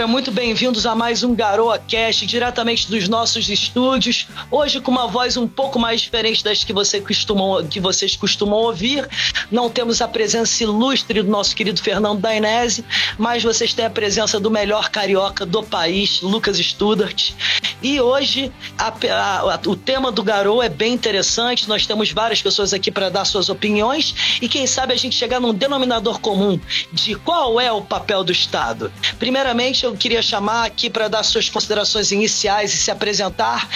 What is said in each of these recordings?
galera, muito bem-vindos a mais um Garoa Cast, diretamente dos nossos estúdios. Hoje com uma voz um pouco mais diferente das que, você costumam, que vocês costumam ouvir. Não temos a presença ilustre do nosso querido Fernando Dainese, mas vocês têm a presença do melhor carioca do país, Lucas Studart. E hoje a, a, a, o tema do Garoa é bem interessante. Nós temos várias pessoas aqui para dar suas opiniões e quem sabe a gente chegar num denominador comum de qual é o papel do Estado. Primeiramente, eu queria chamar aqui para dar suas considerações iniciais e se apresentar.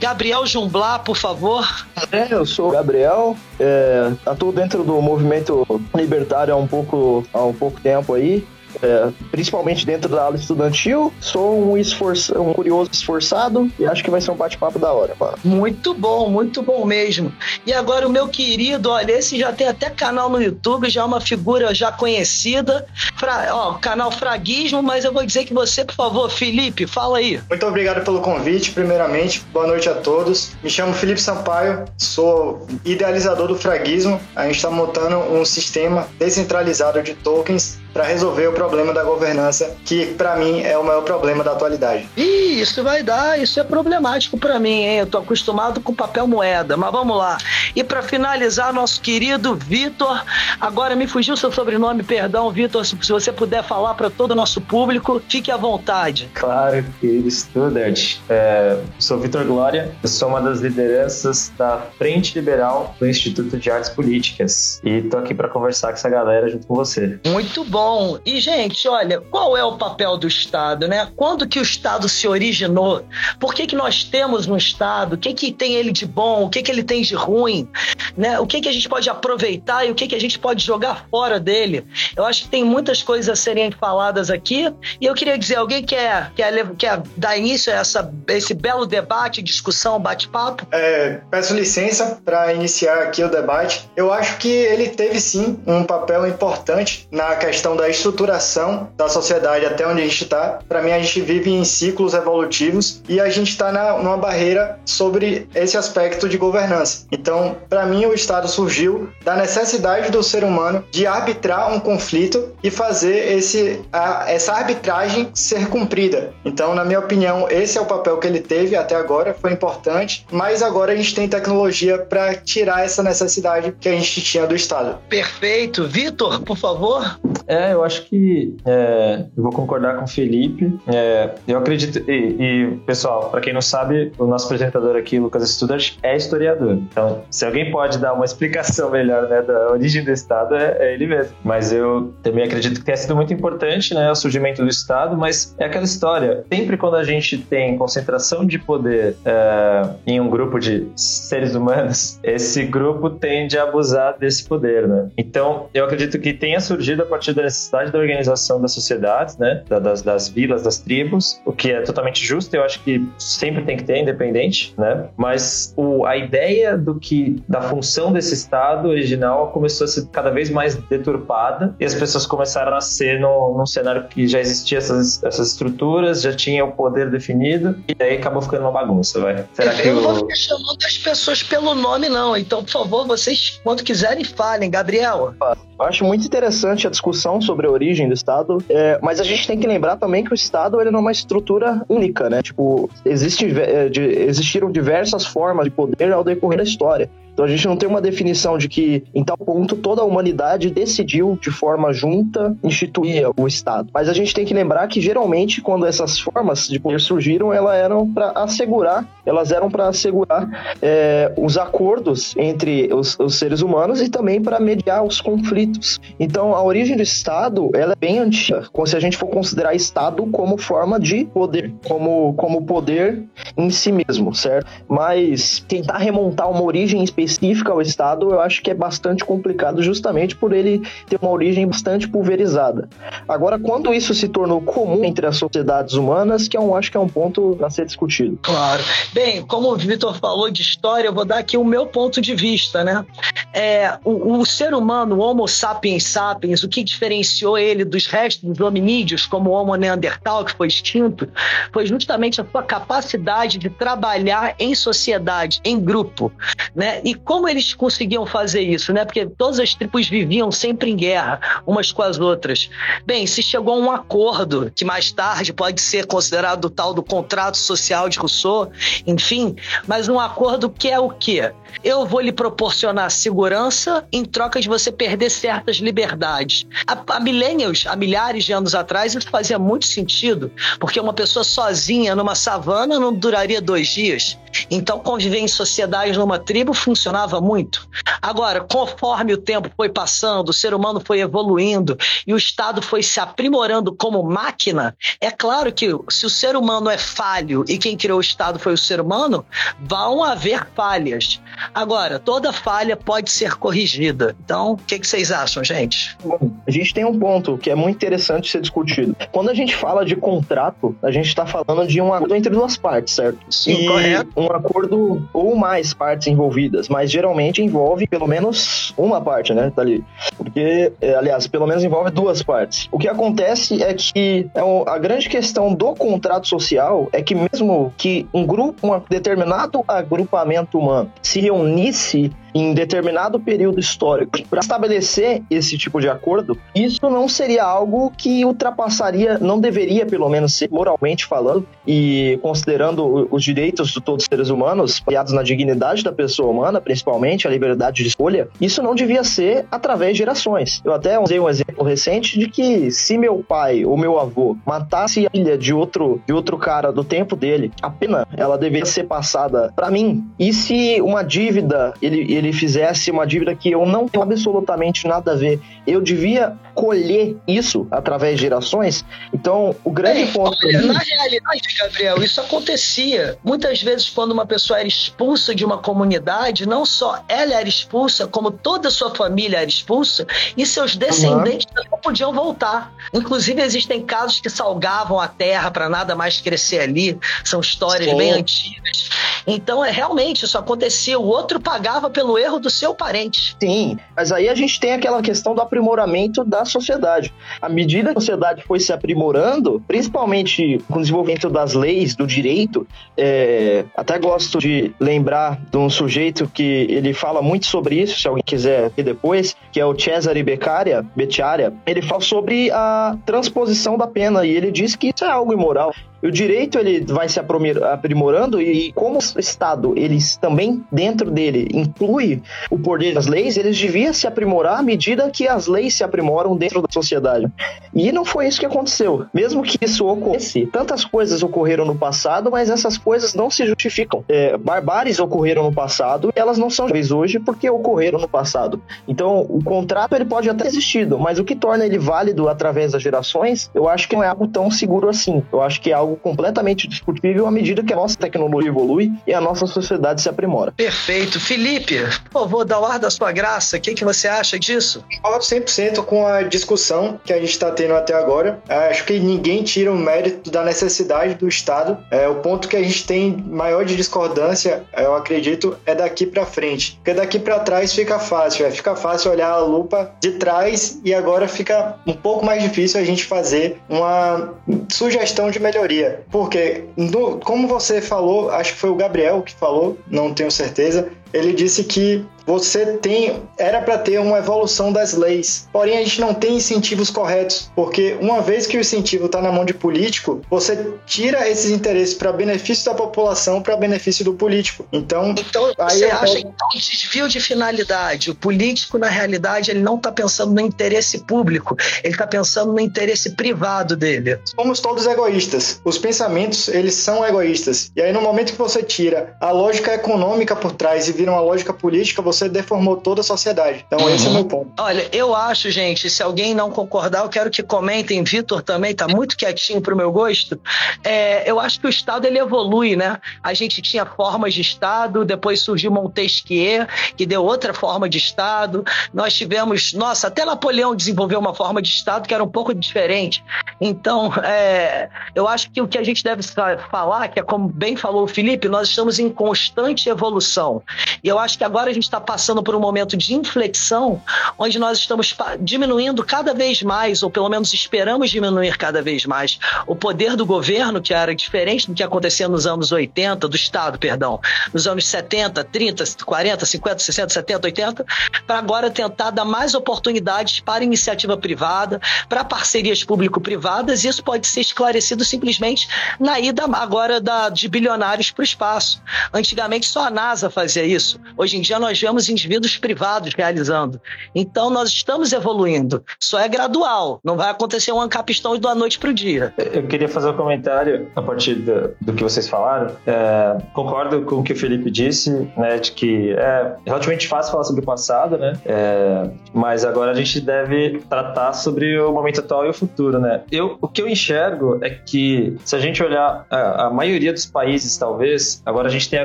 Gabriel Jumblá, por favor. É, eu sou Gabriel, é, atuo dentro do movimento libertário há um pouco, há um pouco tempo aí é, principalmente dentro da aula estudantil. Sou um, esforço, um curioso esforçado e acho que vai ser um bate-papo da hora, mano. Muito bom, muito bom mesmo. E agora o meu querido, olha, esse já tem até canal no YouTube, já é uma figura já conhecida. Fra, ó, canal Fraguismo, mas eu vou dizer que você, por favor, Felipe, fala aí. Muito obrigado pelo convite, primeiramente. Boa noite a todos. Me chamo Felipe Sampaio, sou idealizador do Fraguismo. A gente está montando um sistema descentralizado de tokens para resolver o problema da governança, que para mim é o maior problema da atualidade. Ih, isso vai dar, isso é problemático para mim, hein? Eu tô acostumado com papel moeda, mas vamos lá. E para finalizar, nosso querido Vitor, agora me fugiu seu sobrenome, perdão, Vitor, se você puder falar para todo o nosso público, fique à vontade. Claro, querido Student. É, sou Vitor Glória, eu sou uma das lideranças da Frente Liberal do Instituto de Artes Políticas e tô aqui para conversar com essa galera junto com você. Muito bom bom. E, gente, olha, qual é o papel do Estado, né? Quando que o Estado se originou? Por que, que nós temos um Estado? O que, que tem ele de bom? O que, que ele tem de ruim? Né? O que, que a gente pode aproveitar e o que, que a gente pode jogar fora dele? Eu acho que tem muitas coisas a serem faladas aqui. E eu queria dizer, alguém quer, quer, quer dar início a essa, esse belo debate, discussão, bate-papo? É, peço licença para iniciar aqui o debate. Eu acho que ele teve sim um papel importante na questão questão da estruturação da sociedade até onde a gente está, para mim a gente vive em ciclos evolutivos e a gente está numa barreira sobre esse aspecto de governança. Então, para mim, o Estado surgiu da necessidade do ser humano de arbitrar um conflito e fazer esse, a, essa arbitragem ser cumprida. Então, na minha opinião, esse é o papel que ele teve até agora, foi importante, mas agora a gente tem tecnologia para tirar essa necessidade que a gente tinha do Estado. Perfeito. Vitor, por favor. É, eu acho que é, eu vou concordar com o Felipe. É, eu acredito. E, e pessoal, para quem não sabe, o nosso apresentador aqui, Lucas Studart, é historiador. Então, se alguém pode dar uma explicação melhor né, da origem do Estado, é, é, ele mesmo. Mas eu também acredito que tenha sido muito importante né, o surgimento do Estado, mas é aquela história. Sempre quando a gente tem concentração de poder é, em um grupo de seres humanos, esse grupo tende a abusar desse poder, né? Então, eu acredito que tenha surgido a partir da necessidade da organização das sociedades, né? Das, das vilas, das tribos, o que é totalmente justo, eu acho que sempre tem que ter, independente, né? Mas o, a ideia do que, da função desse Estado original começou a ser cada vez mais deturpada e as pessoas começaram a ser no, num cenário que já existia essas, essas estruturas, já tinha o poder definido e daí acabou ficando uma bagunça, vai. Será eu, eu não vou ficar chamando as pessoas pelo nome, não. Então, por favor, vocês, quando quiserem, falem. Gabriel. Eu acho muito interessante a discussão sobre a origem do Estado, é, mas a gente tem que lembrar também que o Estado ele não é uma estrutura única, né? Tipo, existe, é, de, existiram diversas formas de poder ao decorrer da história. Então a gente não tem uma definição de que, em tal ponto, toda a humanidade decidiu de forma junta instituir o Estado. Mas a gente tem que lembrar que geralmente, quando essas formas de poder surgiram, elas eram para assegurar, elas eram para assegurar é, os acordos entre os, os seres humanos e também para mediar os conflitos. Então a origem do Estado ela é bem antiga, se a gente for considerar Estado como forma de poder, como, como poder em si mesmo, certo? Mas tentar remontar uma origem específica específica ao Estado, eu acho que é bastante complicado, justamente por ele ter uma origem bastante pulverizada. Agora, quando isso se tornou comum entre as sociedades humanas, que eu acho que é um ponto a ser discutido. Claro. Bem, como o Vitor falou de história, eu vou dar aqui o meu ponto de vista, né? É, o, o ser humano, o Homo sapiens sapiens, o que diferenciou ele dos restos dos hominídeos, como o Homo neandertal, que foi extinto, foi justamente a sua capacidade de trabalhar em sociedade, em grupo, né? E Como eles conseguiam fazer isso, né? Porque todas as tribos viviam sempre em guerra, umas com as outras. Bem, se chegou a um acordo, que mais tarde pode ser considerado o tal do contrato social de Rousseau, enfim, mas um acordo que é o quê? Eu vou lhe proporcionar segurança em troca de você perder certas liberdades. Há, há milênios, há milhares de anos atrás, isso fazia muito sentido, porque uma pessoa sozinha numa savana não duraria dois dias. Então, conviver em sociedade numa tribo funcionava muito. Agora, conforme o tempo foi passando, o ser humano foi evoluindo e o Estado foi se aprimorando como máquina, é claro que se o ser humano é falho e quem criou o Estado foi o ser humano, vão haver falhas. Agora, toda falha pode ser corrigida. Então, o que, que vocês acham, gente? Bom, a gente tem um ponto que é muito interessante ser discutido. Quando a gente fala de contrato, a gente está falando de um acordo entre duas partes, certo? Sim, e correto. Um acordo ou mais partes envolvidas, mas geralmente envolve pelo menos uma parte, né? Tá ali. Porque, é, aliás, pelo menos envolve duas partes. O que acontece é que é um, a grande questão do contrato social é que mesmo que um grupo, um determinado agrupamento humano se reunisse em determinado período histórico para estabelecer esse tipo de acordo, isso não seria algo que ultrapassaria, não deveria pelo menos ser moralmente falando e considerando os direitos de todos os seres humanos, baseados na dignidade da pessoa humana, principalmente a liberdade de escolha, isso não devia ser através de gerações. Eu até usei um exemplo recente de que se meu pai ou meu avô matasse a filha de outro de outro cara do tempo dele, a pena ela deveria ser passada para mim. E se uma dívida ele, ele ele fizesse uma dívida que eu não tenho absolutamente nada a ver, eu devia colher isso através de gerações. Então, o grande ponto. Olha, na realidade, Gabriel, isso acontecia. Muitas vezes, quando uma pessoa era expulsa de uma comunidade, não só ela era expulsa, como toda a sua família era expulsa, e seus descendentes uhum. não podiam voltar. Inclusive, existem casos que salgavam a terra para nada mais crescer ali. São histórias Sim. bem antigas. Então, é realmente, isso acontecia. O outro pagava pelo erro do seu parente. Sim, mas aí a gente tem aquela questão do aprimoramento da sociedade. À medida que a sociedade foi se aprimorando, principalmente com o desenvolvimento das leis, do direito, é, até gosto de lembrar de um sujeito que ele fala muito sobre isso, se alguém quiser ver depois, que é o Cesare Beccaria, Beccaria. Ele fala sobre a transposição da pena e ele diz que isso é algo imoral o direito ele vai se aprimorando e como o Estado eles também dentro dele inclui o poder das leis, eles deviam se aprimorar à medida que as leis se aprimoram dentro da sociedade. E não foi isso que aconteceu. Mesmo que isso ocorresse, tantas coisas ocorreram no passado, mas essas coisas não se justificam. É, barbáries ocorreram no passado e elas não são vez hoje porque ocorreram no passado. Então, o contrato ele pode até existir, mas o que torna ele válido através das gerações, eu acho que não é algo tão seguro assim. Eu acho que é algo completamente discutível à medida que a nossa tecnologia evolui e a nossa sociedade se aprimora. Perfeito. Felipe, por favor, dá o ar da sua graça. O que, que você acha disso? Concordo 100% com a discussão que a gente está tendo até agora. Acho que ninguém tira o mérito da necessidade do Estado. É, o ponto que a gente tem maior de discordância, eu acredito, é daqui para frente. Porque daqui para trás fica fácil. É, fica fácil olhar a lupa de trás e agora fica um pouco mais difícil a gente fazer uma sugestão de melhoria. Porque, no, como você falou, acho que foi o Gabriel que falou, não tenho certeza, ele disse que você tem era para ter uma evolução das leis. Porém, a gente não tem incentivos corretos, porque uma vez que o incentivo está na mão de político, você tira esses interesses para benefício da população, para benefício do político. Então, então você acha que é um desvio de finalidade? O político, na realidade, ele não está pensando no interesse público, ele está pensando no interesse privado dele. Somos todos egoístas. Os pensamentos, eles são egoístas. E aí, no momento que você tira a lógica econômica por trás e vira uma lógica política, você você deformou toda a sociedade. Então, uhum. esse é o meu ponto. Olha, eu acho, gente, se alguém não concordar, eu quero que comentem. Vitor também tá muito quietinho pro meu gosto. É, eu acho que o Estado ele evolui, né? A gente tinha formas de Estado, depois surgiu Montesquieu, que deu outra forma de Estado. Nós tivemos, nossa, até Napoleão desenvolveu uma forma de Estado que era um pouco diferente. Então, é, eu acho que o que a gente deve falar, que é como bem falou o Felipe, nós estamos em constante evolução. E eu acho que agora a gente está passando por um momento de inflexão, onde nós estamos diminuindo cada vez mais, ou pelo menos esperamos diminuir cada vez mais, o poder do governo, que era diferente do que acontecia nos anos 80, do Estado, perdão, nos anos 70, 30, 40, 50, 60, 70, 80, para agora tentar dar mais oportunidades para iniciativa privada, para parcerias público-privadas, e isso pode ser esclarecido simplesmente na ida agora da, de bilionários para o espaço. Antigamente só a NASA fazia isso. Hoje em dia nós vemos indivíduos privados realizando. Então nós estamos evoluindo. Só é gradual. Não vai acontecer um ancapistão da noite para o dia. Eu queria fazer um comentário a partir do, do que vocês falaram. É, concordo com o que o Felipe disse, né, de que é relativamente fácil falar sobre o passado, né? É, mas agora a gente deve tratar sobre o momento atual e o futuro, né? Eu, o que eu enxergo é que se a gente olhar a, a maioria dos países, talvez, agora a gente tem a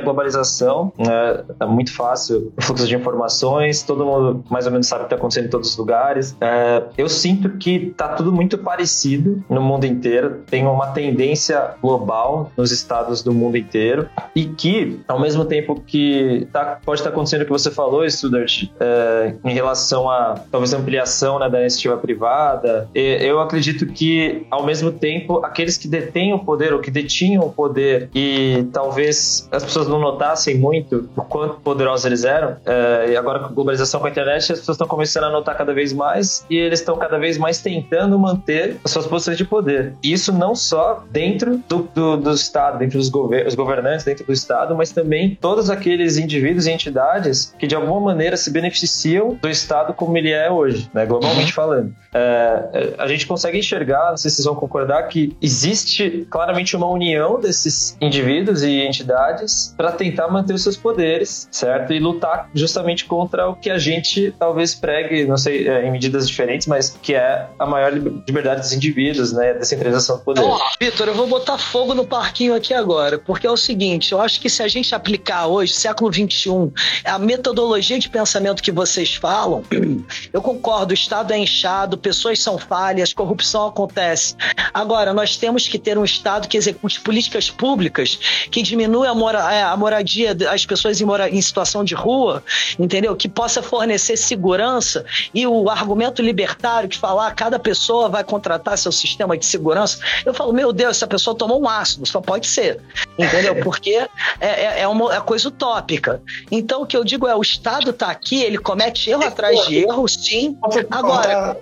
globalização, né? É muito fácil o de informações, todo mundo mais ou menos sabe o que está acontecendo em todos os lugares. É, eu sinto que tá tudo muito parecido no mundo inteiro, tem uma tendência global nos estados do mundo inteiro e que, ao mesmo tempo que tá, pode estar tá acontecendo o que você falou, Studart, é, em relação a talvez ampliação né, da iniciativa privada, eu acredito que, ao mesmo tempo, aqueles que detêm o poder ou que detinham o poder e talvez as pessoas não notassem muito o quanto poderosos eles eram, é, e agora com a globalização com a internet, as pessoas estão começando a notar cada vez mais e eles estão cada vez mais tentando manter as suas posições de poder. Isso não só dentro do, do, do Estado, dentro dos gover governantes, dentro do Estado, mas também todos aqueles indivíduos e entidades que de alguma maneira se beneficiam do Estado como ele é hoje, né, globalmente falando. É, a gente consegue enxergar, não sei se vocês vão concordar, que existe claramente uma união desses indivíduos e entidades para tentar manter os seus poderes, certo? E lutar justamente contra o que a gente talvez pregue, não sei, é, em medidas diferentes, mas que é a maior liberdade dos indivíduos, né? A descentralização do poder. Oh, Vitor, eu vou botar fogo no parquinho aqui agora, porque é o seguinte, eu acho que se a gente aplicar hoje, século XXI, a metodologia de pensamento que vocês falam, eu concordo, o Estado é inchado, pessoas são falhas, corrupção acontece. Agora, nós temos que ter um Estado que execute políticas públicas que diminua a, mora, é, a moradia das pessoas em, mora, em situação de rua, entendeu? Que possa fornecer segurança e o argumento libertário de falar cada pessoa vai contratar seu sistema de segurança. Eu falo, meu Deus, essa pessoa tomou um ácido, só pode ser, entendeu? Porque é, é, é uma é coisa utópica. Então, o que eu digo é, o Estado está aqui, ele comete erro atrás de erro, sim. Agora...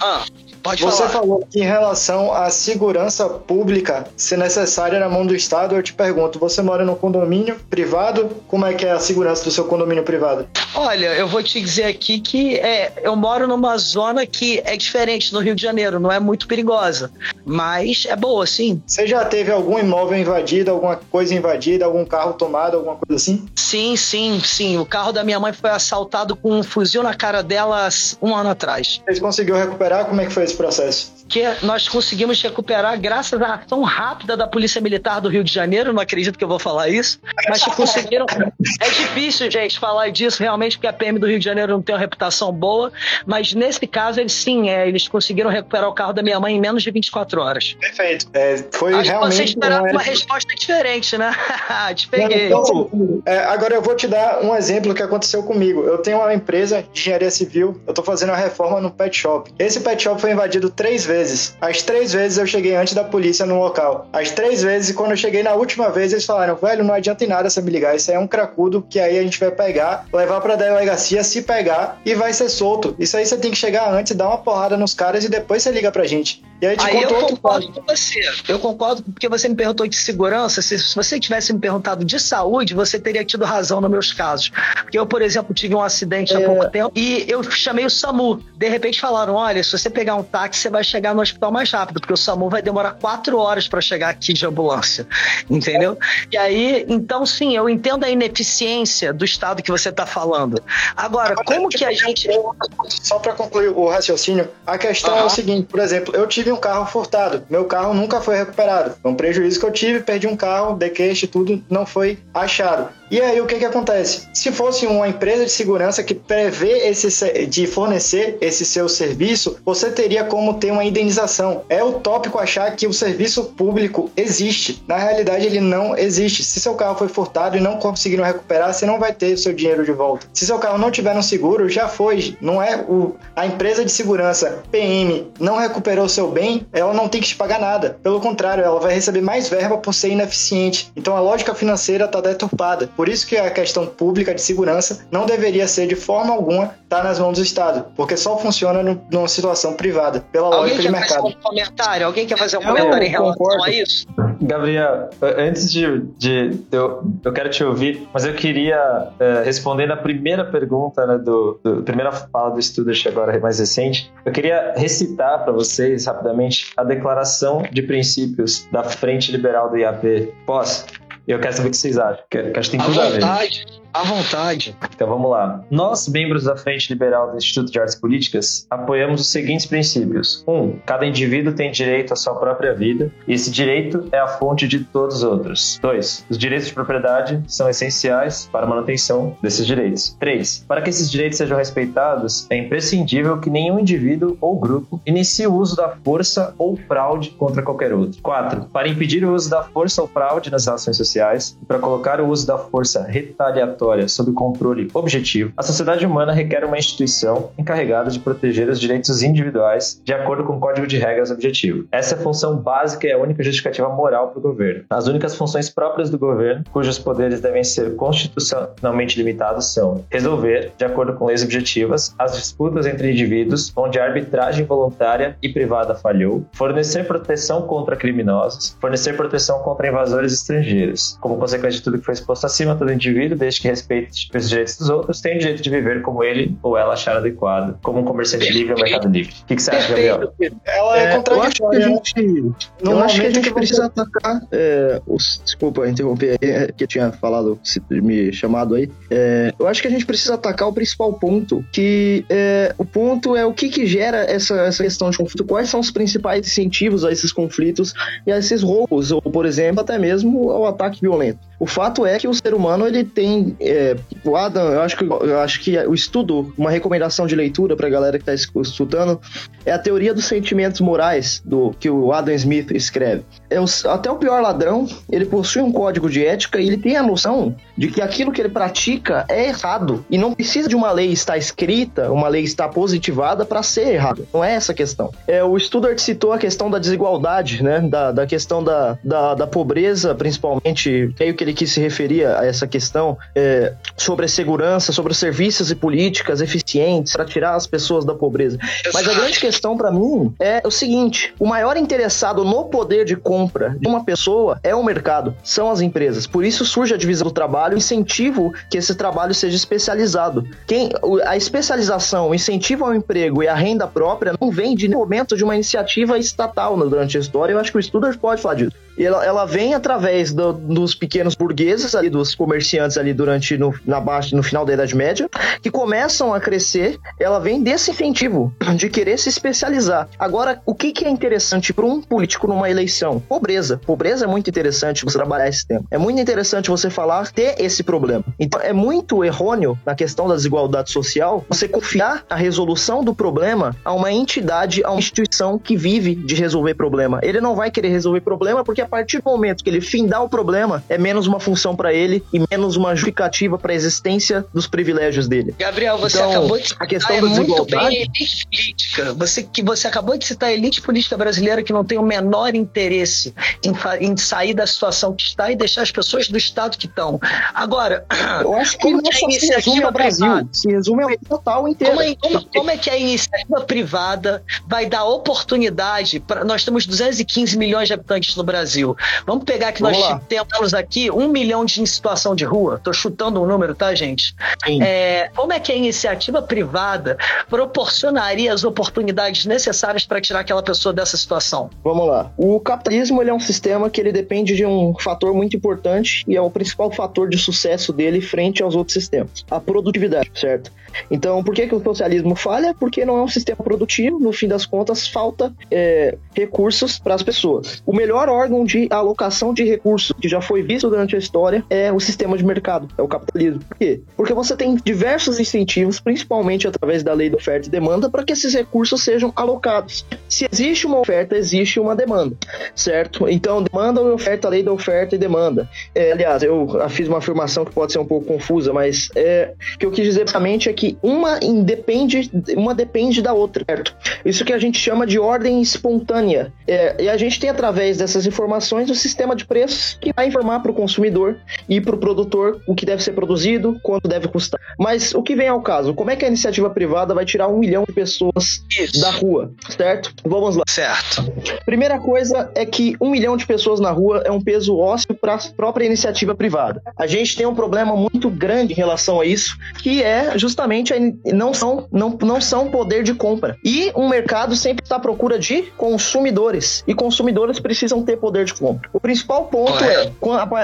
Ah. Pode Você falar. falou que em relação à segurança pública ser necessária na mão do Estado, eu te pergunto, você mora no condomínio privado? Como é que é a segurança do seu condomínio privado? Olha, eu vou te dizer aqui que é, eu moro numa zona que é diferente do Rio de Janeiro, não é muito perigosa, mas é boa, sim. Você já teve algum imóvel invadido, alguma coisa invadida, algum carro tomado, alguma coisa assim? Sim, sim, sim. O carro da minha mãe foi assaltado com um fuzil na cara dela um ano atrás. Você conseguiu recuperar? Como é que foi esse processo? Que nós conseguimos recuperar graças à ação rápida da Polícia Militar do Rio de Janeiro, não acredito que eu vou falar isso, mas que conseguiram. é difícil, gente, falar disso realmente, porque a PM do Rio de Janeiro não tem uma reputação boa, mas nesse caso, eles sim, é, eles conseguiram recuperar o carro da minha mãe em menos de 24 horas. Perfeito. É, foi Acho realmente. você esperava uma resposta diferente, né? Te peguei. Então, é, agora eu vou te dar um exemplo que aconteceu comigo. Eu tenho uma empresa de engenharia civil, eu estou fazendo uma reforma no pet shop. Esse pet shop foi invadido três vezes. As três vezes eu cheguei antes da polícia no local. As três vezes, quando eu cheguei na última vez, eles falaram: velho, não adianta em nada você me ligar. Isso aí é um cracudo que aí a gente vai pegar, levar pra delegacia, se pegar e vai ser solto. Isso aí você tem que chegar antes, dar uma porrada nos caras e depois você liga pra gente. E aí, aí eu concordo com você. Eu concordo porque você me perguntou de segurança. Se, se você tivesse me perguntado de saúde, você teria tido razão nos meus casos. Porque eu, por exemplo, tive um acidente é... há pouco tempo e eu chamei o SAMU. De repente falaram: olha, se você pegar um táxi, você vai chegar no hospital mais rápido, porque o SAMU vai demorar quatro horas para chegar aqui de ambulância. Entendeu? E aí, então, sim, eu entendo a ineficiência do estado que você está falando. Agora, como que a gente. Só para concluir o raciocínio, a questão uhum. é o seguinte: por exemplo, eu tive tive um carro furtado. Meu carro nunca foi recuperado. Foi um prejuízo que eu tive, perdi um carro, dequeste, tudo não foi achado. E aí o que que acontece? Se fosse uma empresa de segurança que prevê esse de fornecer esse seu serviço, você teria como ter uma indenização. É utópico achar que o serviço público existe. Na realidade, ele não existe. Se seu carro foi furtado e não conseguiram recuperar, você não vai ter o seu dinheiro de volta. Se seu carro não tiver no seguro, já foi. Não é o a empresa de segurança PM não recuperou seu bem, ela não tem que te pagar nada. Pelo contrário, ela vai receber mais verba por ser ineficiente. Então a lógica financeira está deturpada. Por isso que a questão pública de segurança não deveria ser de forma alguma tá nas mãos do Estado, porque só funciona no, numa situação privada, pela Alguém lógica de mercado. Um comentário? Alguém quer fazer um comentário em relação concordo. a isso? Gabriel, antes de, de eu, eu quero te ouvir, mas eu queria uh, responder na primeira pergunta né, do, do primeira fala do Student agora mais recente. Eu queria recitar para vocês rapidamente a declaração de princípios da Frente Liberal do IAP. Posso? Eu quero saber o que vocês acham, que, que acho que tem tudo a, a ver. À vontade. Então vamos lá. Nós, membros da Frente Liberal do Instituto de Artes Políticas, apoiamos os seguintes princípios. 1. Um, cada indivíduo tem direito à sua própria vida, e esse direito é a fonte de todos os outros. 2. Os direitos de propriedade são essenciais para a manutenção desses direitos. 3. Para que esses direitos sejam respeitados, é imprescindível que nenhum indivíduo ou grupo inicie o uso da força ou fraude contra qualquer outro. 4. Para impedir o uso da força ou fraude nas relações sociais, e para colocar o uso da força retaliatória sob controle objetivo, a sociedade humana requer uma instituição encarregada de proteger os direitos individuais de acordo com o Código de Regras Objetivo. Essa é a função básica e a única justificativa moral para o governo. As únicas funções próprias do governo, cujos poderes devem ser constitucionalmente limitados, são resolver, de acordo com leis objetivas, as disputas entre indivíduos onde a arbitragem voluntária e privada falhou, fornecer proteção contra criminosos, fornecer proteção contra invasores estrangeiros. Como consequência de tudo que foi exposto acima, todo indivíduo, desde que respeite os direitos dos outros, tem o direito de viver como ele ou ela achar adequado, como um comerciante livre ou mercado livre. O que, que você acha, Gabriel? Ela é, é contraditória. Eu acho que a gente, eu acho que a gente precisa você... atacar. É, os, desculpa interromper aí, é, que eu tinha falado, me chamado aí. É, eu acho que a gente precisa atacar o principal ponto, que é, o ponto é o que, que gera essa, essa questão de conflito, quais são os principais incentivos a esses conflitos e a esses roubos, ou, por exemplo, até mesmo ao ataque violento. O fato é que o ser humano ele tem. É, o Adam, eu acho, que, eu acho que o estudo, uma recomendação de leitura para a galera que está estudando, é a teoria dos sentimentos morais do que o Adam Smith escreve. É o, até o pior ladrão, ele possui um código de ética e ele tem a noção de que aquilo que ele pratica é errado e não precisa de uma lei estar escrita, uma lei estar positivada para ser errado. Não é essa a questão. É, o Studart citou a questão da desigualdade, né? Da, da questão da, da, da pobreza, principalmente, creio que ele quis se referir a essa questão é, sobre a segurança, sobre os serviços e políticas eficientes para tirar as pessoas da pobreza. Mas a grande questão para mim é o seguinte: o maior interessado no poder de compra de uma pessoa é o mercado, são as empresas. Por isso surge a divisão do trabalho incentivo que esse trabalho seja especializado. Quem, a especialização, o incentivo ao emprego e a renda própria não vem de momento de uma iniciativa estatal durante a história. Eu acho que o Studart pode falar disso. Ela, ela vem através do, dos pequenos burgueses ali, dos comerciantes ali durante no, na baixa, no final da Idade Média, que começam a crescer. Ela vem desse incentivo de querer se especializar. Agora, o que, que é interessante para um político numa eleição? Pobreza. Pobreza é muito interessante você trabalhar esse tema. É muito interessante você falar ter esse problema. Então, é muito errôneo na questão da desigualdade social você confiar a resolução do problema a uma entidade, a uma instituição que vive de resolver problema. Ele não vai querer resolver problema porque a partir do momento que ele findar o problema, é menos uma função para ele e menos uma justificativa para a existência dos privilégios dele. Gabriel, você então, acabou de citar a questão é da desigualdade. elite política. Você, que você acabou de citar a elite política brasileira que não tem o menor interesse em, em sair da situação que está e deixar as pessoas do estado que estão. Agora, eu acho que não só se resume ao Brasil, privada? se resume ao total inteiro. Como é, como, como é que a iniciativa privada vai dar oportunidade para. Nós temos 215 milhões de habitantes no Brasil. Brasil. Vamos pegar que Vamos nós lá. temos aqui um milhão de em situação de rua. Tô chutando um número, tá, gente? É, como é que a iniciativa privada proporcionaria as oportunidades necessárias para tirar aquela pessoa dessa situação? Vamos lá. O capitalismo ele é um sistema que ele depende de um fator muito importante e é o principal fator de sucesso dele frente aos outros sistemas, a produtividade, certo? Então, por que, que o socialismo falha? Porque não é um sistema produtivo, no fim das contas, falta é, recursos para as pessoas. O melhor órgão de alocação de recursos que já foi visto durante a história é o sistema de mercado, é o capitalismo. Por quê? Porque você tem diversos incentivos, principalmente através da lei da oferta e demanda, para que esses recursos sejam alocados. Se existe uma oferta, existe uma demanda, certo? Então, demanda e oferta, lei da oferta e demanda. É, aliás, eu fiz uma afirmação que pode ser um pouco confusa, mas é, o que eu quis dizer basicamente é que uma independe, uma depende da outra, certo? Isso que a gente chama de ordem espontânea. É, e a gente tem através dessas informações o sistema de preços que vai informar para o consumidor e para o produtor o que deve ser produzido, quanto deve custar. Mas o que vem ao caso? Como é que a iniciativa privada vai tirar um milhão de pessoas Isso. da rua, certo? Vamos lá. Certo. Primeira coisa é que um milhão de pessoas na rua é um peso ósseo para a própria iniciativa privada. A gente tem um problema muito grande em relação a isso, que é justamente não são, não, não são poder de compra. E um mercado sempre está à procura de consumidores. E consumidores precisam ter poder de compra. O principal ponto é,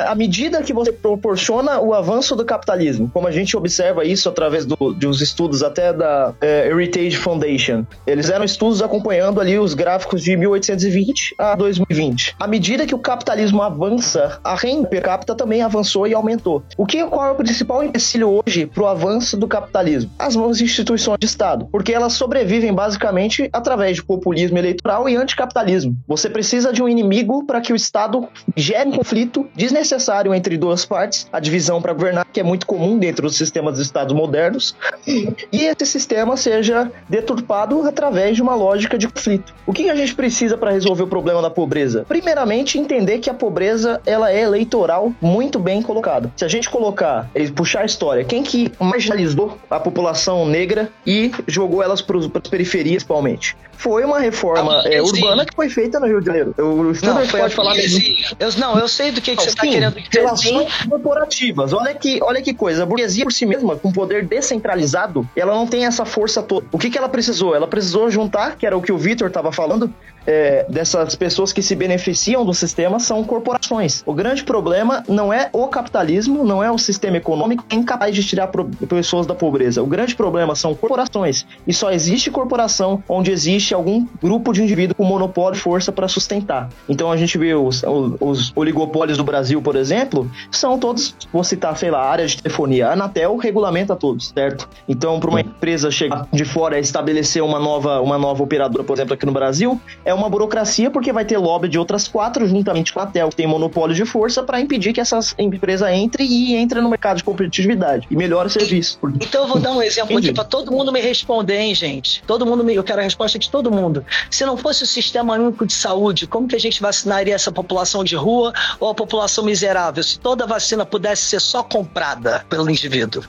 à medida que você proporciona o avanço do capitalismo, como a gente observa isso através do, dos estudos até da é, Heritage Foundation, eles eram estudos acompanhando ali os gráficos de 1820 a 2020. À medida que o capitalismo avança, a renda per capita também avançou e aumentou. O que qual é o principal empecilho hoje para o avanço do capitalismo? As instituições de Estado, porque elas sobrevivem basicamente através de populismo eleitoral e anticapitalismo. Você precisa de um inimigo para que o Estado gere um conflito desnecessário entre duas partes, a divisão para governar, que é muito comum dentro dos sistemas de Estados modernos, e esse sistema seja deturpado através de uma lógica de conflito. O que a gente precisa para resolver o problema da pobreza? Primeiramente, entender que a pobreza ela é eleitoral muito bem colocada. Se a gente colocar, puxar a história, quem que marginalizou a população negra e jogou elas para as periferias, principalmente. Foi uma reforma é, urbana que foi feita no Rio de Janeiro. O não, pode falar mesmo. Eu, não, eu sei do que, que você está querendo dizer. Relações corporativas. Olha que, olha que coisa. A burguesia por si mesma, com poder descentralizado, ela não tem essa força toda. O que, que ela precisou? Ela precisou juntar, que era o que o Vitor estava falando, é, dessas pessoas que se beneficiam do sistema são corporações. O grande problema não é o capitalismo, não é o sistema econômico incapaz de tirar pessoas da pobreza. O grande problema são corporações. E só existe corporação onde existe algum grupo de indivíduo com monopólio e força para sustentar. Então a gente vê os, os, oligopólios do Brasil, por exemplo, são todos, vou citar, sei lá, área de telefonia. A Anatel regulamenta todos, certo? Então, para uma empresa chegar de fora e estabelecer uma nova, uma nova operadora, por exemplo, aqui no Brasil, é uma burocracia porque vai ter lobby de outras quatro, juntamente com a Tel, que tem monopólio de força, para impedir que essa empresa entre e entre no mercado de competitividade e melhore o serviço. Então eu vou dar um exemplo Entendi. aqui para todo mundo me responder, hein, gente? Todo mundo me, eu quero a resposta de todo mundo. Se não fosse o sistema único de saúde, como que a gente vacinaria essa população de rua ou a população miserável? Se toda vacina pudesse ser só comprada pelo indivíduo.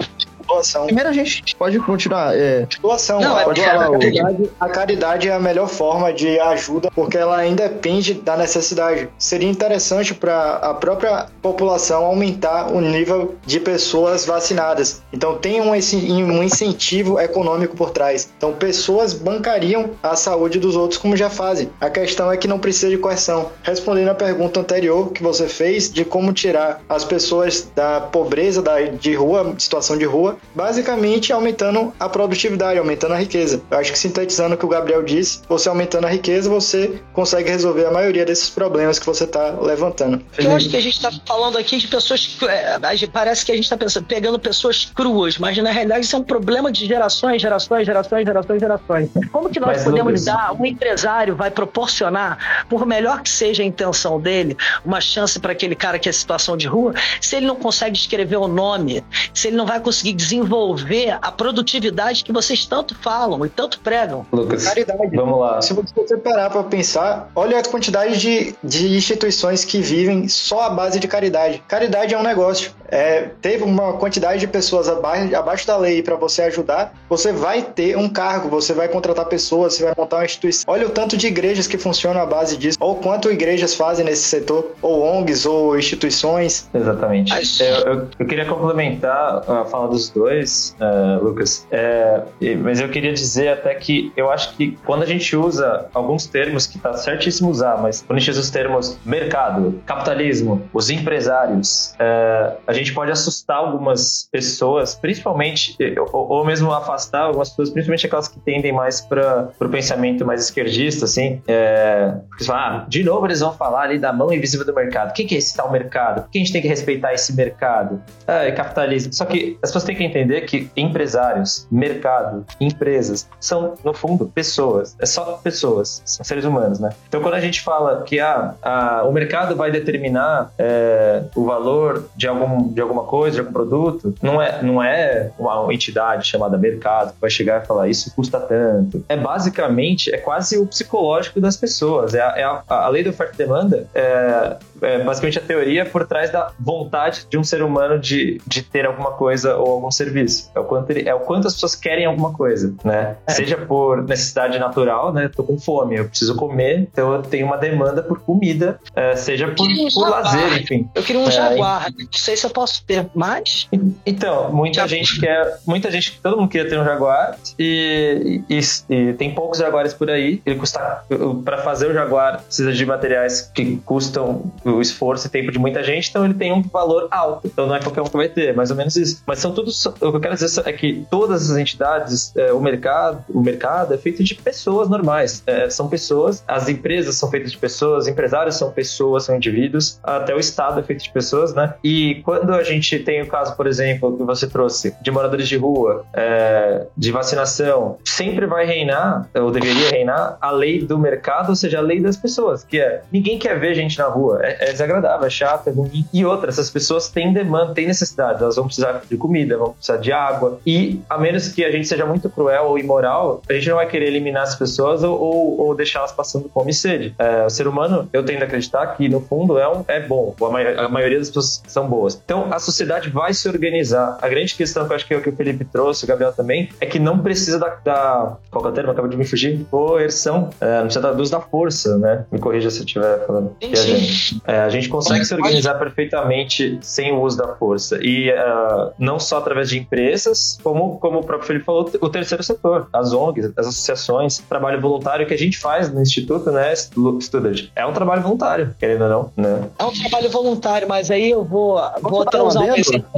Doação. Primeiro a gente pode continuar. É... Doação. Não, pode é, falar. A caridade, a caridade é a melhor forma de ajuda porque ela ainda depende da necessidade. Seria interessante para a própria população aumentar o nível de pessoas vacinadas. Então tem um, um incentivo econômico por trás. Então pessoas bancariam a saúde dos outros como já fazem. A questão é que não precisa de coerção. Respondendo a pergunta anterior que você fez de como tirar as pessoas da pobreza da, de rua, situação de rua, basicamente aumentando a produtividade, aumentando a riqueza. Eu acho que sintetizando o que o Gabriel disse, você aumentando a riqueza, você consegue resolver a maioria desses problemas que você está levantando. Eu acho que a gente está falando aqui de pessoas. É, parece que a gente está pegando pessoas cruas, mas na realidade isso é um problema de gerações, gerações, gerações, gerações, gerações. Como que nós mas, podemos dar, um empresário vai proporcionar, por melhor que seja a intenção dele, uma chance para aquele cara que é situação de rua, se ele não consegue escrever o nome, se ele não vai conseguir desenvolver a produtividade que vocês tanto falam e tanto pregam. Lucas, caridade. Vamos lá. Se você parar para pensar, olha a quantidade de, de instituições que vivem só à base de caridade. Caridade é um negócio. é, teve uma quantidade de pessoas abaixo, abaixo da lei para você ajudar, você vai ter um cargo, você vai contratar pessoas, você vai montar uma instituição. Olha o tanto de igrejas que funcionam à base disso, ou quanto igrejas fazem nesse setor, ou ONGs, ou instituições. Exatamente. Eu, eu, eu queria complementar a fala dos dois, uh, Lucas, é, mas eu queria dizer até que eu acho que quando a gente usa alguns termos que tá certíssimo usar, mas quando a gente usa os termos mercado, capitalismo, os empresários, é, a gente pode assustar algumas pessoas, principalmente, ou, ou, mesmo afastar algumas pessoas, principalmente aquelas que tendem mais para o pensamento mais esquerdista, assim, é, porque você fala, ah, de novo eles vão falar ali da mão invisível do mercado. O que é esse tal mercado? Por que a gente tem que respeitar esse mercado? Ah, é capitalismo. Só que as pessoas têm que entender que empresários, mercado, empresas, são, no fundo, pessoas. É só pessoas, são seres humanos, né? Então, quando a gente fala que ah, o mercado vai determinar é, o valor de, algum, de alguma coisa, de algum produto, não é, não é uma entidade chamada mercado que vai chegar e falar isso custa tanto. É basicamente, é quase o psicológico das pessoas. É a, é a, a lei da oferta e demanda é, é basicamente a teoria por trás da vontade de um ser humano de, de ter alguma coisa ou algum serviço. É o quanto, ele, é o quanto as pessoas querem alguma coisa, né? É. Seja por necessidade natural, né? Tô com fome, eu preciso comer, então eu tenho uma demanda por comida, é, seja por, um por lazer, enfim. Eu queria um é, jaguar, não sei se eu posso ter mais. Então, muita jaguar. gente quer, muita gente, todo mundo queria ter um jaguar e, e, e tem poucos jaguares por aí. Ele custa, para fazer o jaguar, precisa de materiais que custam o esforço e tempo de muita gente, então ele tem um valor alto. Então não é qualquer um que vai ter, mais ou menos isso. Mas são todos, o que eu quero dizer é que todas as entidades, é, o mercado, o mercado é feito de pessoas normais. É, são pessoas, as empresas são feitas de pessoas, empresários são pessoas, são indivíduos, até o Estado é feito de pessoas, né? E quando a gente tem o caso, por exemplo, que você trouxe, de moradores de rua, é, de vacinação, sempre vai reinar, ou deveria reinar, a lei do mercado, ou seja, a lei das pessoas, que é ninguém quer ver gente na rua, é, é desagradável, é chato, é ruim. E outra, essas pessoas têm demanda, têm necessidade, elas vão precisar de comida, vão precisar de água, e a menos que a gente seja muito cruel ou imoral, a gente não vai querer eliminar as pessoas ou, ou, ou deixá-las passando fome e sede. É, o ser humano, eu tendo a acreditar que no fundo é, um, é bom, a, a maioria das pessoas são boas. Então a sociedade vai se organizar. A grande questão que eu acho que é o que o Felipe trouxe, o Gabriel também, é que não precisa da. da qual é o termo? Acaba de me fugir. Coerção. É, não precisa da luz da força, né? Me corrija se eu estiver falando. Sim, gente, é, a gente consegue se organizar perfeitamente sem o uso da força. E uh, não só através de empresas, como, como o próprio Felipe falou, o terceiro setor, as ONGs, as associações, trabalho voluntário que a gente faz no Instituto, né, Student. É um trabalho voluntário, querendo ou não, né? É um trabalho voluntário, mas aí eu vou, vou até usar um exemplo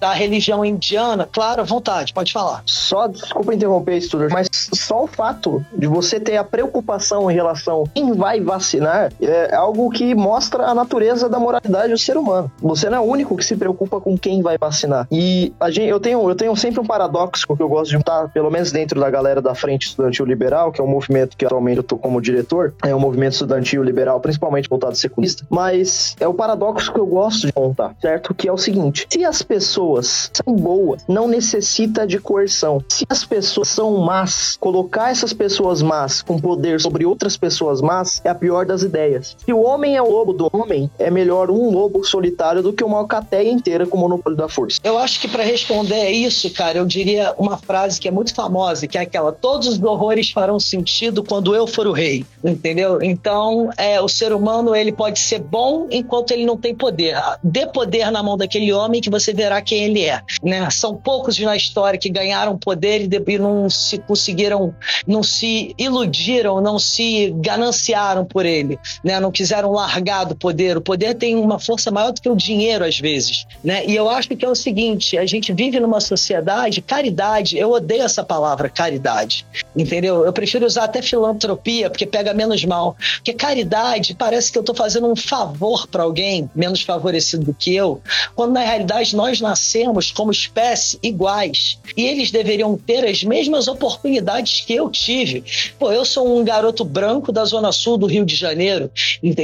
da religião indiana. Claro, à vontade, pode falar. Só, desculpa interromper, Student, mas só o fato de você ter a preocupação em relação a quem vai vacinar é algo que mostra a natureza da moralidade do ser humano. Você não é o único que se preocupa com quem vai vacinar. E gente, eu, tenho, eu tenho sempre um paradoxo que eu gosto de juntar, pelo menos dentro da galera da Frente Estudantil Liberal, que é um movimento que atualmente eu tô como diretor, é um movimento estudantil liberal, principalmente voltado a secundista, mas é o paradoxo que eu gosto de contar, certo? Que é o seguinte: se as pessoas são boas, não necessita de coerção. Se as pessoas são más, colocar essas pessoas más com poder sobre outras pessoas más é a pior das ideias. Se o homem é o lobo do homem, é melhor um lobo solitário do que uma alcateia inteira com o monopólio da força. Eu acho que para responder isso, cara, eu diria uma frase que é muito famosa, que é aquela: todos os horrores farão sentido quando eu for o rei, entendeu? Então, é, o ser humano ele pode ser bom enquanto ele não tem poder. Dê poder na mão daquele homem que você verá quem ele é. Né? São poucos na história que ganharam poder e não se conseguiram, não se iludiram, não se gananciaram por ele, né? não quiseram largar do poder. O poder tem uma força maior do que o dinheiro às vezes. Né? E eu acho que é o seguinte: a gente vive numa sociedade, caridade, eu odeio essa palavra caridade, entendeu? Eu prefiro usar até filantropia, porque pega menos mal. Porque caridade parece que eu estou fazendo um favor para alguém menos favorecido do que eu, quando na realidade nós nascemos como espécie iguais. E eles deveriam ter as mesmas oportunidades que eu tive. Pô, eu sou um garoto branco da zona sul do Rio de Janeiro,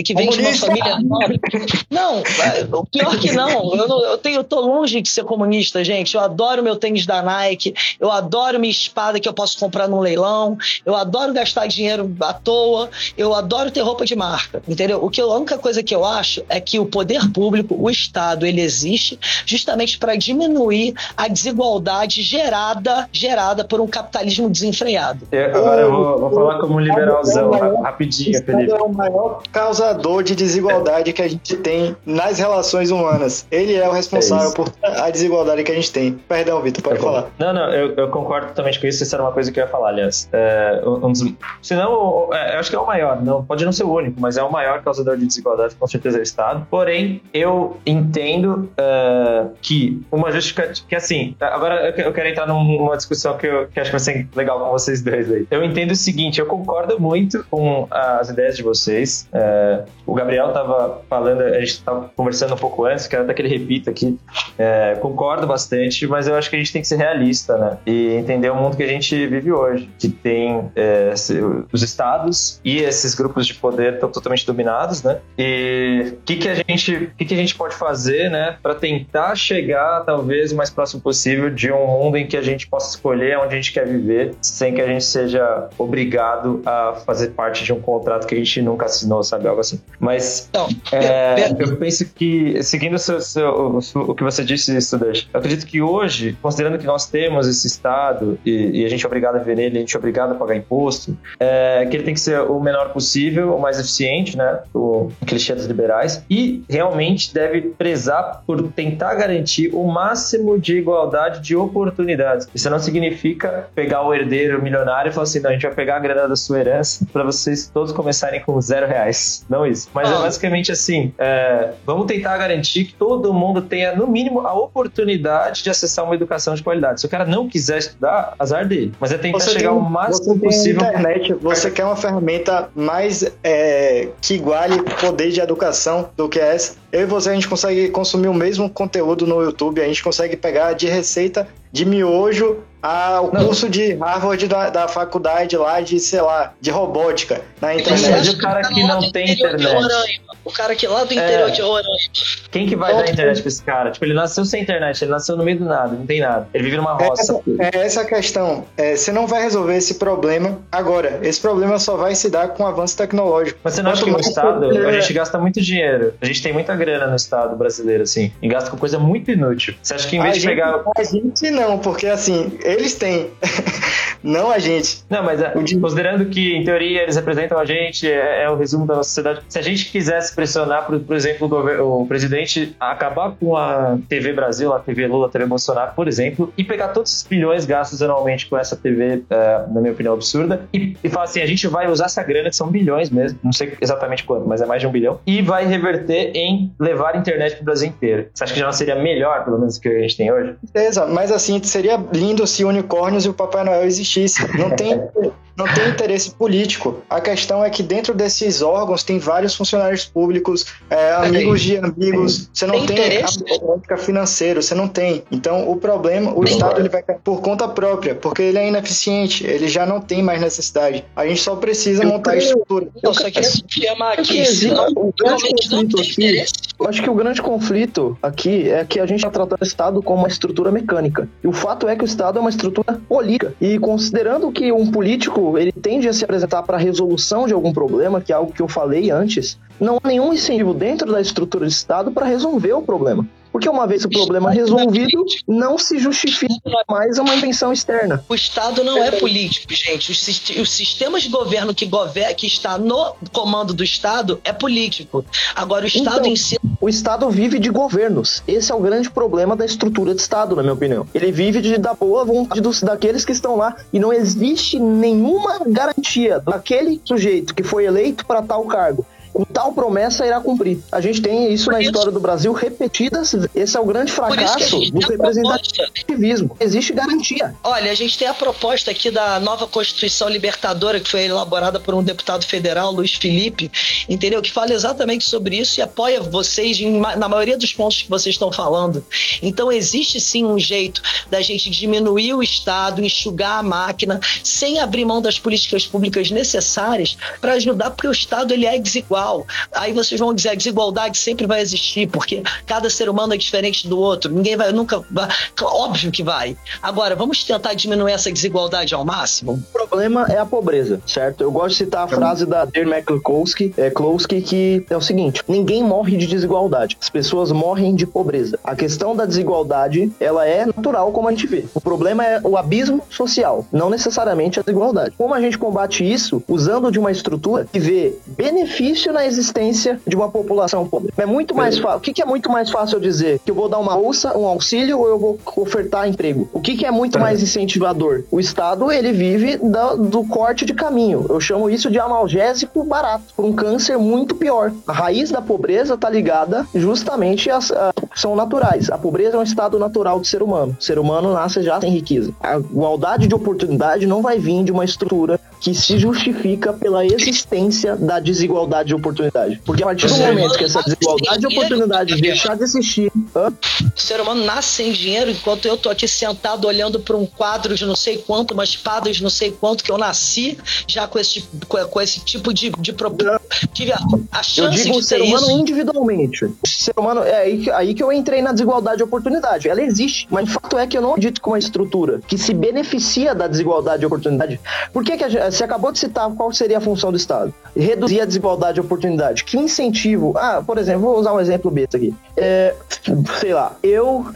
que vem de uma família Não, o pior que não. Eu, não, eu, tenho, eu tô longe de ser comunista, gente. Eu adoro meu tênis da Nike, eu adoro minha espada que eu posso comprar num leilão, eu adoro gastar dinheiro à toa, eu adoro ter roupa de marca, entendeu? O que a única coisa que eu acho é que o poder público, o Estado, ele existe justamente para diminuir a desigualdade gerada, gerada por um capitalismo desenfreado. Eu, agora eu vou, vou falar como liberalzão, rapidinho, Felipe. é o maior causador de desigualdade que a gente tem nas relações humanas. Ele é o responsável é por a desigualdade que a gente tem. Perdão, Vitor, pode falar. Não, não, eu, eu, concordo totalmente com isso. Isso era uma coisa que eu ia falar, aliás. É, um dos, se não, é, eu acho que é o maior. Não, pode não ser o único, mas é o maior causador de desigualdade, com certeza é o Estado. Porém, eu entendo uh, que uma justificativa. Que assim, agora eu quero entrar numa discussão que eu que acho que vai ser legal com vocês dois aí. Eu entendo o seguinte, eu concordo muito com as ideias de vocês. É, o Gabriel estava falando, a gente estava conversando um pouco antes, quero até que ele repita aqui. É, concordo bastante, mas eu acho que a gente tem que ser realista, né? E entender o mundo que a gente vive hoje, que tem é, os estados e esses grupos de poder estão totalmente dominados, né? E o que, que a gente, que, que a gente pode fazer, né, para tentar chegar talvez o mais próximo possível de um mundo em que a gente possa escolher onde a gente quer viver, sem que a gente seja obrigado a fazer parte de um contrato que a gente nunca assinou, sabe? Algo assim. Mas então, é, eu penso que, seguindo o, seu, seu, o, que você disse, estudante, eu acredito que hoje, considerando que nós temos esse Estado e, e a gente é obrigado a viver nele, a gente é obrigado a pagar imposto, é, que ele tem que ser o menor possível, o mais eficiente, né? O clichês liberais, e realmente deve prezar por tentar garantir o máximo de igualdade de oportunidades. Isso não significa pegar o herdeiro milionário e falar assim: não, a gente vai pegar a grana da sua herança para vocês todos começarem com zero reais. Não isso. Mas ah. é basicamente assim: é, vamos tentar garantir que todo mundo tenha, no mínimo, a oportunidade de acessar uma educação de qualidade. Se o cara não quiser estudar, azar dele. Mas é tentar você chegar tem, o máximo possível. Internet, você quer uma ferramenta mais é, que iguale poder de educação do que essa? Eu e você, a gente consegue consumir o mesmo conteúdo no YouTube, a gente consegue pegar de receita de miojo ao curso de Harvard da, da, faculdade lá de, sei lá, de robótica na internet. o cara que não tem internet. O cara que lá do interior é. de Roraima. Quem que vai Outro... dar internet pra esse cara? Tipo, ele nasceu sem internet, ele nasceu no meio do nada, não tem nada. Ele vive numa roça. É, é essa a questão. É, você não vai resolver esse problema agora. Esse problema só vai se dar com o avanço tecnológico. Mas você não acha que no Estado a gente gasta muito dinheiro? A gente tem muita grana no Estado brasileiro, assim, e gasta com coisa muito inútil. Você acha que em vez a de gente, pegar. A gente não, porque assim, eles têm. não a gente. Não, mas é, considerando que, em teoria, eles representam a gente, é, é o resumo da nossa sociedade. Se a gente quisesse pressionar, por, por exemplo, o, o, presidente a acabar com a TV Brasil, a TV Lula, a TV Bolsonaro, por exemplo, e pegar todos os bilhões gastos anualmente com essa TV, é, na minha opinião, absurda, e, e falar assim: a gente vai usar essa grana, que são bilhões mesmo, não sei exatamente quanto, mas é mais de um bilhão, e vai reverter em levar a internet para o Brasil inteiro. Você acha que já não seria melhor, pelo menos, que a gente tem hoje? Beleza, mas assim, seria lindo se unicórnios e o Papai Noel existissem. Não tem não tem interesse político. A questão é que dentro desses órgãos tem vários funcionários públicos, é, amigos de amigos. Você não tem, tem a política financeira, você não tem. Então o problema, o tem Estado ele vai por conta própria, porque ele é ineficiente, ele já não tem mais necessidade. A gente só precisa eu montar a estrutura. Eu só queria chamar aqui. O grande conflito aqui, eu acho que o grande conflito aqui é que a gente está tratando o Estado como uma estrutura mecânica. E o fato é que o Estado é uma estrutura política. E considerando que um político ele tende a se apresentar para a resolução de algum problema, que é algo que eu falei antes, não há nenhum incentivo dentro da estrutura de Estado para resolver o problema. Porque uma vez o problema resolvido, não se justifica mais uma intenção externa. O Estado não é político, gente. O, sistema de governo que, governa, que está no comando do Estado é político. Agora, o Estado então, em si. O Estado vive de governos. Esse é o grande problema da estrutura de Estado, na minha opinião. Ele vive de, da boa vontade dos, daqueles que estão lá. E não existe nenhuma garantia daquele sujeito que foi eleito para tal cargo com tal promessa irá cumprir. A gente tem isso Por na isso, história do Brasil repetidas. Esse é o grande fracasso do representativismo. Existe garantia. Olha, a gente tem a proposta aqui da nova Constituição Libertadora, que foi elaborada por um deputado federal, Luiz Felipe, entendeu? Que fala exatamente sobre isso e apoia vocês em, na maioria dos pontos que vocês estão falando. Então, existe sim um jeito da gente diminuir o Estado, enxugar a máquina, sem abrir mão das políticas públicas necessárias para ajudar, porque o Estado ele é desigual igual. Aí vocês vão dizer, a desigualdade sempre vai existir, porque cada ser humano é diferente do outro. Ninguém vai nunca. Óbvio que vai. Agora, vamos tentar diminuir essa desigualdade ao máximo? O problema é a pobreza, certo? Eu gosto de citar a frase da Dear McCloskey, é, Klosky, que é o seguinte: ninguém morre de desigualdade, as pessoas morrem de pobreza. A questão da desigualdade, ela é natural, como a gente vê. O problema é o abismo social, não necessariamente a desigualdade. Como a gente combate isso? Usando de uma estrutura que vê benefício na existência de uma população pobre. É muito mais fácil. O que, que, é muito mais fácil eu dizer? Que eu vou dar uma bolsa, um auxílio ou eu vou ofertar emprego? O que, que é muito mais incentivador? O Estado, ele vive da, do corte de caminho. Eu chamo isso de analgésico barato, por um câncer muito pior. A raiz da pobreza está ligada justamente às, a, são naturais. A pobreza é um estado natural do ser humano. O ser humano nasce já sem riqueza. A igualdade de oportunidade não vai vir de uma estrutura que se justifica pela existência da desigualdade de oportunidade. Porque a partir do momento que essa desigualdade de oportunidade deixar de existir. Hã? O ser humano nasce sem dinheiro enquanto eu tô aqui sentado olhando para um quadro de não sei quanto, uma espada de não sei quanto, que eu nasci já com esse, com esse tipo de, de problema. A chance eu digo de o ser humano isso... individualmente. O ser humano, é aí, aí que eu entrei na desigualdade de oportunidade. Ela existe, mas o fato é que eu não acredito com uma estrutura que se beneficia da desigualdade de oportunidade. Por que, que a, você acabou de citar qual seria a função do Estado? Reduzir a desigualdade de oportunidade. Que incentivo? Ah, por exemplo, vou usar um exemplo besta aqui. É, sei lá, eu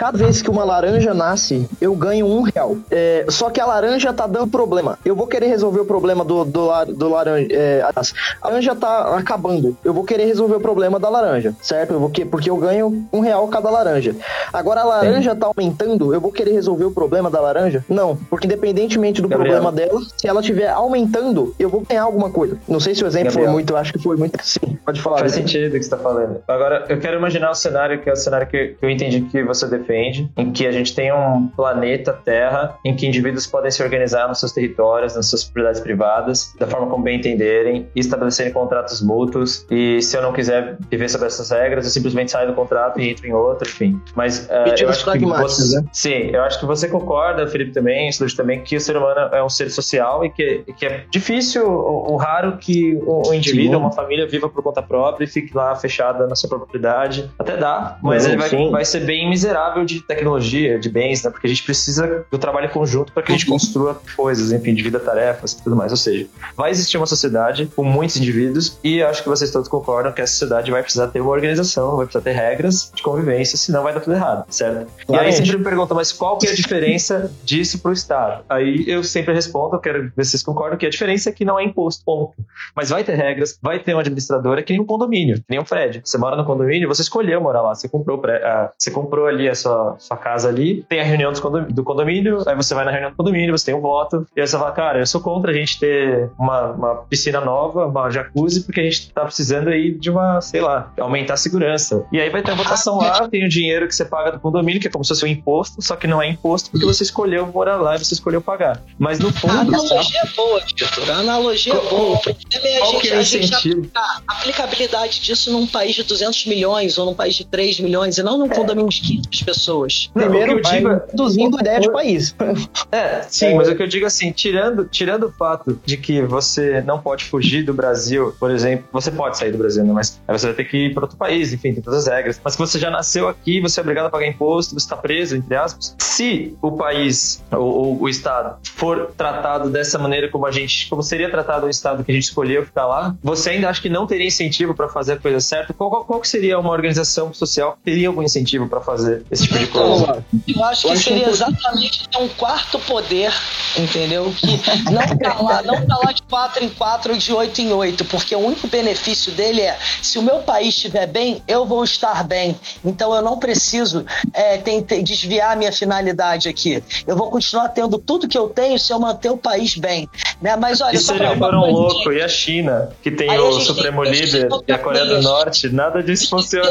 Cada vez que uma laranja nasce, eu ganho um real. É, só que a laranja tá dando problema. Eu vou querer resolver o problema do, do, do laranja. É, a laranja tá acabando. Eu vou querer resolver o problema da laranja, certo? Eu vou que, porque eu ganho um real cada laranja. Agora a laranja Sim. tá aumentando, eu vou querer resolver o problema da laranja? Não, porque independentemente do Gabriel. problema dela, se ela estiver aumentando, eu vou ganhar alguma coisa. Não sei se o exemplo Gabriel. foi muito, acho que foi muito. Sim, pode falar. Faz sentido o que você tá falando. Agora, eu quero imaginar o cenário que é o cenário que, que eu entendi que você defende defende, em que a gente tem um planeta Terra em que indivíduos podem se organizar nos seus territórios, nas suas propriedades privadas, da forma como bem entenderem, e estabelecerem contratos mútuos. E se eu não quiser viver sobre essas regras, eu simplesmente saio do contrato e entro em outro, enfim. Mas uh, eu acho que você, né? sim, eu acho que você concorda, Felipe também, Slush também, que o ser humano é um ser social e que, que é difícil ou, raro que o, o indivíduo, sim. uma família viva por conta própria e fique lá fechada na sua propriedade. Até dá, mas ele vai, vai ser bem miserável de tecnologia, de bens, né? Porque a gente precisa do trabalho conjunto para que a gente construa coisas, enfim, divida tarefas e tudo mais. Ou seja, vai existir uma sociedade com muitos indivíduos e acho que vocês todos concordam que essa sociedade vai precisar ter uma organização, vai precisar ter regras de convivência, senão vai dar tudo errado, certo? Claro. E aí sempre me perguntam, mas qual que é a diferença disso para o Estado? Aí eu sempre respondo, eu quero ver se vocês concordam, que a diferença é que não é imposto, ponto. Mas vai ter regras, vai ter uma administradora que nem um condomínio, que nem um prédio. Você mora no condomínio, você escolheu morar lá, você comprou, pré, ah, você comprou ali a sua sua, sua casa ali, tem a reunião do condomínio, aí você vai na reunião do condomínio, você tem um voto, e aí você fala, cara, eu sou contra a gente ter uma, uma piscina nova, uma jacuzzi, porque a gente tá precisando aí de uma, sei lá, aumentar a segurança. E aí vai ter a votação lá, tem o dinheiro que você paga do condomínio, que é como se fosse um imposto, só que não é imposto porque você escolheu morar lá e você escolheu pagar. Mas no fundo. A analogia tá... é boa, Vitor. A analogia é boa. O problema é a Qual gente, é a gente a aplicabilidade disso num país de 200 milhões ou num país de 3 milhões e não num é. condomínio de 500 pessoas. Primeiro, eu digo, reduzindo a ideia de país. É, sim, é. mas o que eu digo assim, tirando, tirando o fato de que você não pode fugir do Brasil, por exemplo, você pode sair do Brasil, né? mas você vai ter que ir para outro país, enfim, tem todas as regras. Mas se você já nasceu aqui, você é obrigado a pagar imposto, você está preso, entre aspas. Se o país ou, ou, o Estado for tratado dessa maneira como a gente, como seria tratado o Estado que a gente escolheu ficar lá, você ainda acha que não teria incentivo para fazer a coisa certa? Qual, qual, qual seria uma organização social que teria algum incentivo para fazer esse tipo de coisa? Eu acho que seria exatamente ter um quarto poder, entendeu? Que não tá lá, não tá lá de 4 em 4 ou de 8 em 8, porque o único benefício dele é se o meu país estiver bem, eu vou estar bem. Então eu não preciso é, tentar desviar a minha finalidade aqui. Eu vou continuar tendo tudo que eu tenho se eu manter o país bem. Né? Mas olha, e se ele for um louco, e a China, que tem o Supremo tem, Líder, e a Coreia do Norte, nada disso funciona.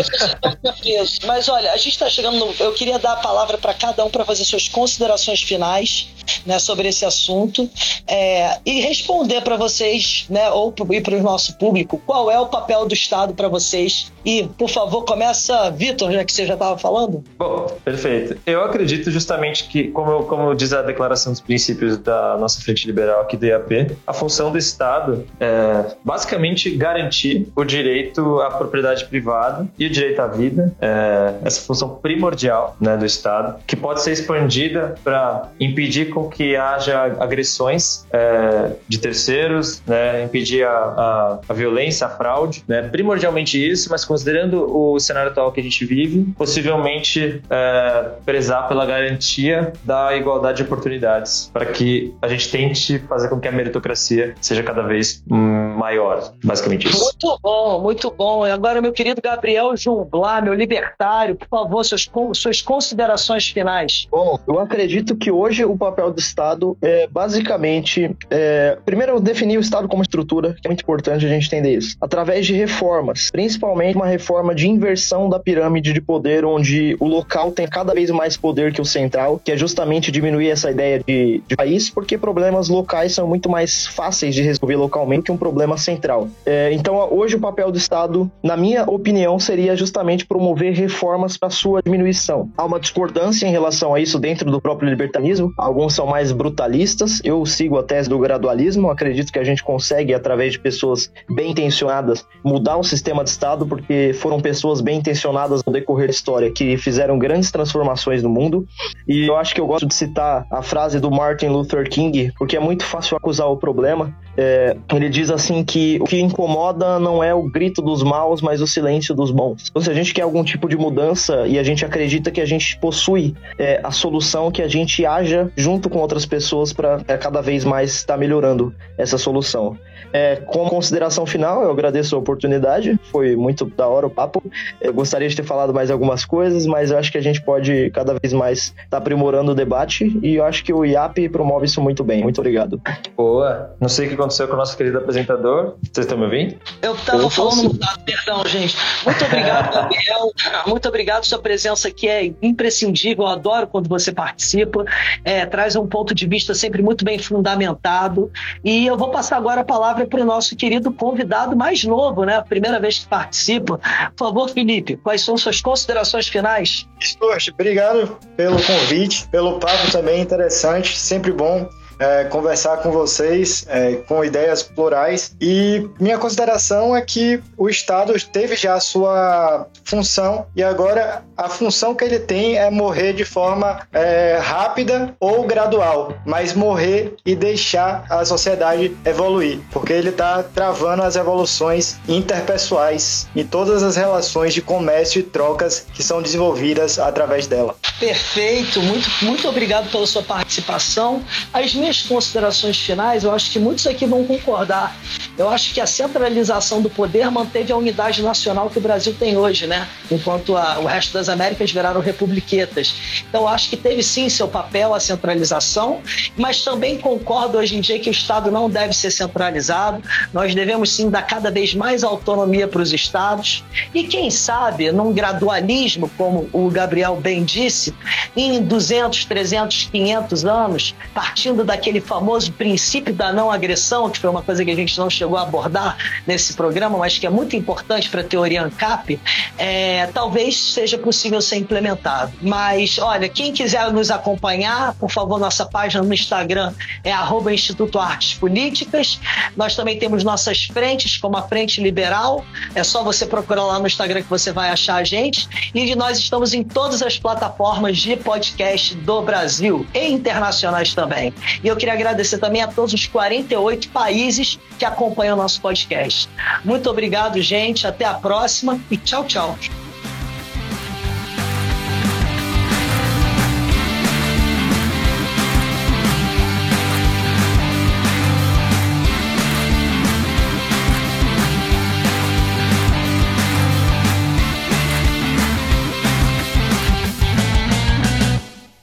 Mas olha, a gente está chegando no. Eu queria dar a palavra para cada um para fazer suas considerações finais né, sobre esse assunto é, e responder para vocês, né, ou para o nosso público, qual é o papel do Estado para vocês. E, por favor, começa, Vitor, já que você já estava falando. Bom, perfeito. Eu acredito justamente que, como, como diz a Declaração dos Princípios da nossa Frente Liberal aqui do IAP, a função do Estado é basicamente garantir o direito à propriedade privada e o direito à vida, é, essa função primordial né, do Estado, que pode ser expandida para impedir com que haja agressões é, de terceiros, né, impedir a, a, a, violência, a fraude, né, primordialmente isso, mas considerando o cenário atual que a gente vive, possivelmente é, prezar pela garantia da igualdade de oportunidades, para que a gente tente fazer com que a meritocracia seja cada vez maior, basicamente isso. Muito bom, muito bom. E agora, meu querido Gabriel Junglar, meu libertário, por favor, suas, suas considerações finais. Bom, eu acredito que hoje o papel do Estado é basicamente, é, primeiro, definir o Estado como estrutura, que é muito importante a gente entender isso, através de reformas, principalmente uma reforma de inversão da pirâmide de poder, onde o local tem cada vez mais poder que o central, que é justamente diminuir essa ideia de, de país, porque problemas locais são muito mais fáceis de resolver localmente que um problema central. É, então, hoje o papel do Estado, na minha opinião, seria justamente promover reformas para sua diminuição. Há uma discordância em relação a isso dentro do próprio libertarismo. Alguns são mais brutalistas. Eu sigo a tese do gradualismo. Acredito que a gente consegue, através de pessoas bem intencionadas, mudar o sistema de Estado, porque foram pessoas bem intencionadas no decorrer da história que fizeram grandes transformações no mundo. E eu acho que eu gosto de citar a frase do Martin Luther King, porque é muito fácil acusar o problema. É, ele diz assim que o que incomoda não é o grito dos maus, mas o silêncio dos bons. Então, se a gente quer algum tipo de mudança e a gente acredita que a gente possui é, a solução, que a gente haja junto com outras pessoas para é, cada vez mais estar tá melhorando essa solução. É, como consideração final, eu agradeço a oportunidade, foi muito da hora o papo. Eu gostaria de ter falado mais algumas coisas, mas eu acho que a gente pode cada vez mais estar tá aprimorando o debate e eu acho que o IAP promove isso muito bem. Muito obrigado. Boa. Não sei o que com o nosso querido apresentador. Vocês estão me ouvindo? Eu estava falando, perdão, gente. Muito obrigado, Gabriel. Muito obrigado. Sua presença aqui é imprescindível. Eu adoro quando você participa. É, traz um ponto de vista sempre muito bem fundamentado. E eu vou passar agora a palavra palavra para o nosso querido convidado mais novo, né? Primeira vez que participa. Por favor, Felipe, quais são suas considerações finais? Stuart, obrigado pelo convite, pelo papo também interessante, sempre bom é, conversar com vocês é, com ideias plurais. E minha consideração é que o Estado teve já a sua função e agora a função que ele tem é morrer de forma é, rápida ou gradual, mas morrer e deixar a sociedade evoluir, porque ele está travando as evoluções interpessoais em todas as relações de comércio e trocas que são desenvolvidas através dela. Perfeito, muito, muito obrigado pela sua participação. As minhas minhas considerações finais, eu acho que muitos aqui vão concordar. Eu acho que a centralização do poder manteve a unidade nacional que o Brasil tem hoje, né? Enquanto a, o resto das Américas viraram republiquetas. Então, eu acho que teve sim seu papel a centralização, mas também concordo hoje em dia que o Estado não deve ser centralizado. Nós devemos sim dar cada vez mais autonomia para os estados. E quem sabe, num gradualismo, como o Gabriel bem disse, em 200, 300, 500 anos, partindo da aquele famoso princípio da não agressão, que foi uma coisa que a gente não chegou a abordar nesse programa, mas que é muito importante para a teoria ANCAP, é, talvez seja possível ser implementado. Mas, olha, quem quiser nos acompanhar, por favor, nossa página no Instagram é Instituto Artes Políticas. Nós também temos nossas frentes, como a Frente Liberal. É só você procurar lá no Instagram que você vai achar a gente. E nós estamos em todas as plataformas de podcast do Brasil e internacionais também. E eu queria agradecer também a todos os 48 países que acompanham o nosso podcast. Muito obrigado, gente. Até a próxima e tchau, tchau.